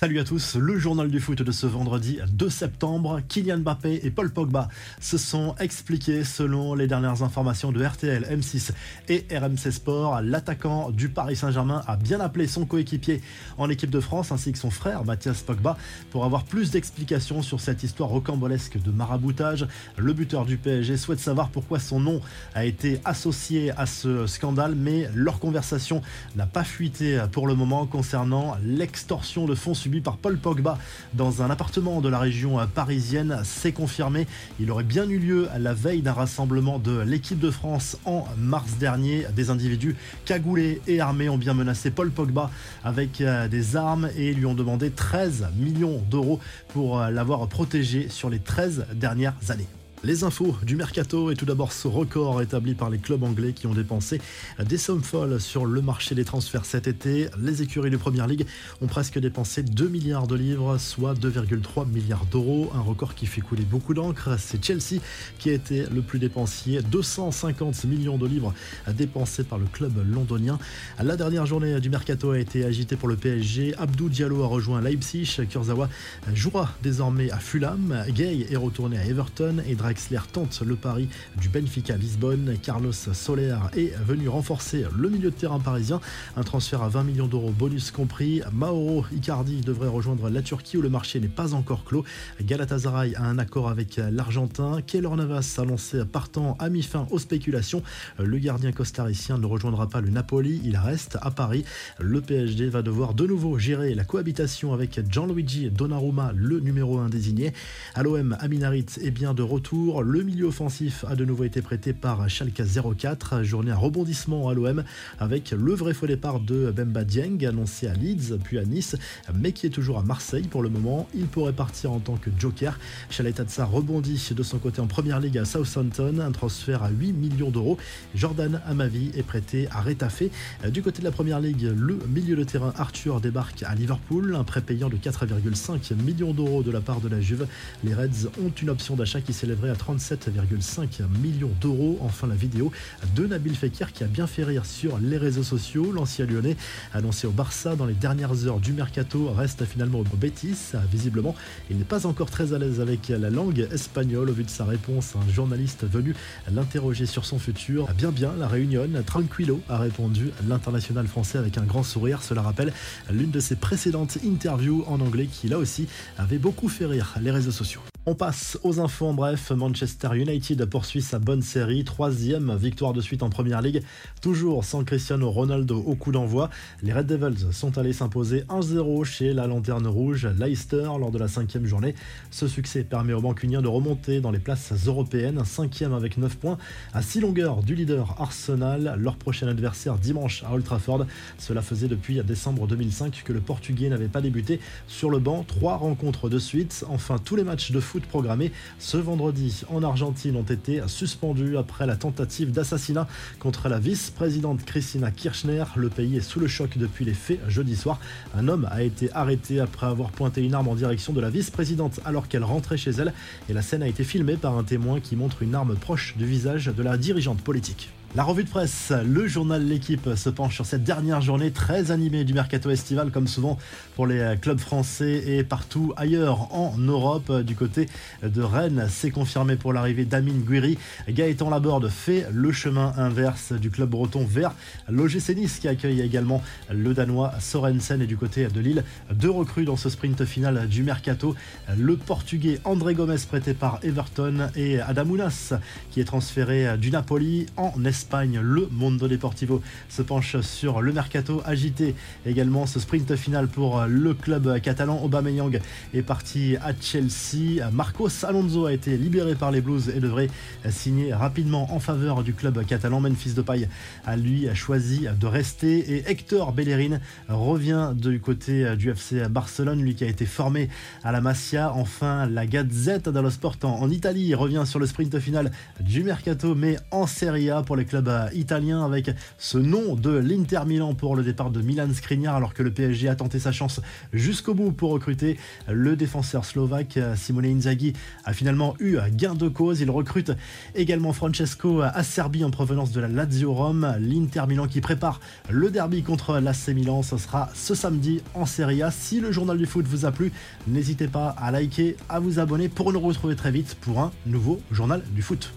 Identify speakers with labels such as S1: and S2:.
S1: Salut à tous, le journal du foot de ce vendredi 2 septembre. Kylian Mbappé et Paul Pogba se sont expliqués selon les dernières informations de RTL, M6 et RMC Sport. L'attaquant du Paris Saint-Germain a bien appelé son coéquipier en équipe de France ainsi que son frère Mathias Pogba pour avoir plus d'explications sur cette histoire rocambolesque de maraboutage. Le buteur du PSG souhaite savoir pourquoi son nom a été associé à ce scandale mais leur conversation n'a pas fuité pour le moment concernant l'extorsion de fonds par Paul Pogba dans un appartement de la région parisienne. C'est confirmé. Il aurait bien eu lieu à la veille d'un rassemblement de l'équipe de France en mars dernier. Des individus cagoulés et armés ont bien menacé Paul Pogba avec euh, des armes et lui ont demandé 13 millions d'euros pour euh, l'avoir protégé sur les 13 dernières années. Les infos du mercato et tout d'abord ce record établi par les clubs anglais qui ont dépensé des sommes folles sur le marché des transferts cet été. Les écuries de Première Ligue ont presque dépensé 2 milliards de livres, soit 2,3 milliards d'euros, un record qui fait couler beaucoup d'encre. C'est Chelsea qui a été le plus dépensier, 250 millions de livres dépensés par le club londonien. La dernière journée du mercato a été agitée pour le PSG. Abdou Diallo a rejoint Leipzig, Kurzawa jouera désormais à Fulham, Gay est retourné à Everton et Drexler tente le pari du Benfica Lisbonne. Carlos Soler est venu renforcer le milieu de terrain parisien. Un transfert à 20 millions d'euros bonus compris. Mauro Icardi devrait rejoindre la Turquie où le marché n'est pas encore clos. Galatasaray a un accord avec l'Argentin. Keylor Navas a lancé partant à mi-fin aux spéculations. Le gardien costaricien ne rejoindra pas le Napoli. Il reste à Paris. Le PSG va devoir de nouveau gérer la cohabitation avec Gianluigi Donnarumma, le numéro 1 désigné. À l'OM, Aminarit est bien de retour le milieu offensif a de nouveau été prêté par Schalke 04. Journée à rebondissement à l'OM avec le vrai faux départ de Bemba Dieng annoncé à Leeds puis à Nice, mais qui est toujours à Marseille pour le moment. Il pourrait partir en tant que joker. Chaletazza rebondit de son côté en première ligue à Southampton, un transfert à 8 millions d'euros. Jordan Amavi est prêté à Retafe. Du côté de la première ligue, le milieu de terrain Arthur débarque à Liverpool, un prêt payant de 4,5 millions d'euros de la part de la Juve. Les Reds ont une option d'achat qui s'élèverait à 37,5 millions d'euros. Enfin, la vidéo de Nabil Fekir qui a bien fait rire sur les réseaux sociaux. L'ancien lyonnais, annoncé au Barça dans les dernières heures du mercato, reste finalement au Betis. Visiblement, il n'est pas encore très à l'aise avec la langue espagnole au vu de sa réponse un journaliste venu l'interroger sur son futur. Bien, bien, la Réunion, tranquillo, a répondu l'international français avec un grand sourire. Cela rappelle l'une de ses précédentes interviews en anglais qui, là aussi, avait beaucoup fait rire les réseaux sociaux. On passe aux infos en bref. Manchester United poursuit sa bonne série. Troisième victoire de suite en première ligue. Toujours sans Cristiano Ronaldo au coup d'envoi. Les Red Devils sont allés s'imposer 1-0 chez la Lanterne Rouge Leicester lors de la cinquième journée. Ce succès permet aux Mancuniens de remonter dans les places européennes. Cinquième avec 9 points à 6 longueurs du leader Arsenal. Leur prochain adversaire dimanche à Old Trafford. Cela faisait depuis décembre 2005 que le Portugais n'avait pas débuté sur le banc. Trois rencontres de suite. Enfin, tous les matchs de foot programmés ce vendredi en Argentine ont été suspendus après la tentative d'assassinat contre la vice-présidente Christina Kirchner. Le pays est sous le choc depuis les faits jeudi soir. Un homme a été arrêté après avoir pointé une arme en direction de la vice-présidente alors qu'elle rentrait chez elle et la scène a été filmée par un témoin qui montre une arme proche du visage de la dirigeante politique. La revue de presse, le journal L'équipe se penche sur cette dernière journée très animée du mercato estival, comme souvent pour les clubs français et partout ailleurs en Europe. Du côté de Rennes, c'est confirmé pour l'arrivée d'Amine Guiri. Gaëtan Laborde fait le chemin inverse du club breton vers l'OGC Nice qui accueille également le Danois Sorensen. Et du côté de Lille, deux recrues dans ce sprint final du mercato. Le Portugais André Gomez prêté par Everton et Adamounas qui est transféré du Napoli en Espagne Le Mondo Deportivo se penche sur le mercato agité. Également ce sprint final pour le club catalan. Aubameyang est parti à Chelsea. Marcos Alonso a été libéré par les Blues et devrait signer rapidement en faveur du club catalan. Memphis Depay a lui choisi de rester et Hector Bellerin revient du côté du FC Barcelone, lui qui a été formé à la Masia. Enfin, la Gazette dello Sport en Italie revient sur le sprint final du mercato, mais en Serie A pour les club italien avec ce nom de l'Inter Milan pour le départ de Milan Skriniar alors que le PSG a tenté sa chance jusqu'au bout pour recruter le défenseur slovaque Simone Inzaghi a finalement eu gain de cause. Il recrute également Francesco Acerbi en provenance de la Lazio Rome. L'Inter Milan qui prépare le derby contre l'AC Milan. Ce sera ce samedi en Serie A. Si le journal du foot vous a plu, n'hésitez pas à liker, à vous abonner pour nous retrouver très vite pour un nouveau journal du foot.